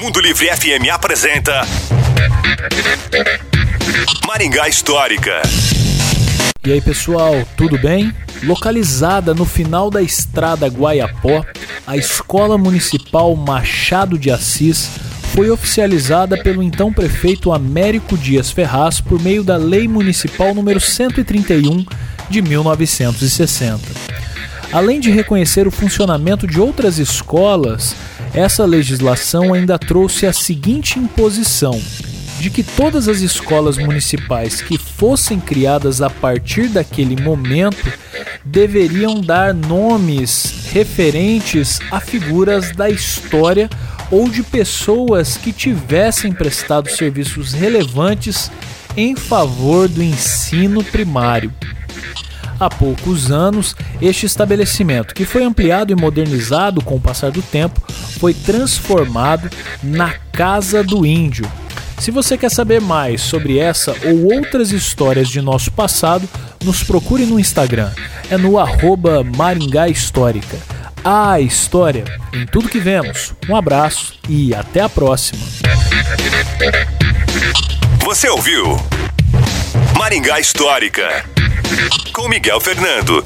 Mundo Livre FM apresenta Maringá Histórica. E aí pessoal, tudo bem? Localizada no final da estrada Guaiapó, a Escola Municipal Machado de Assis foi oficializada pelo então prefeito Américo Dias Ferraz por meio da Lei Municipal número 131 de 1960. Além de reconhecer o funcionamento de outras escolas, essa legislação ainda trouxe a seguinte imposição: de que todas as escolas municipais que fossem criadas a partir daquele momento deveriam dar nomes referentes a figuras da história ou de pessoas que tivessem prestado serviços relevantes em favor do ensino primário. Há poucos anos, este estabelecimento, que foi ampliado e modernizado com o passar do tempo, foi transformado na Casa do Índio. Se você quer saber mais sobre essa ou outras histórias de nosso passado, nos procure no Instagram. É no arroba Maringá Histórica. A história em tudo que vemos. Um abraço e até a próxima. Você ouviu Maringá Histórica com Miguel Fernando.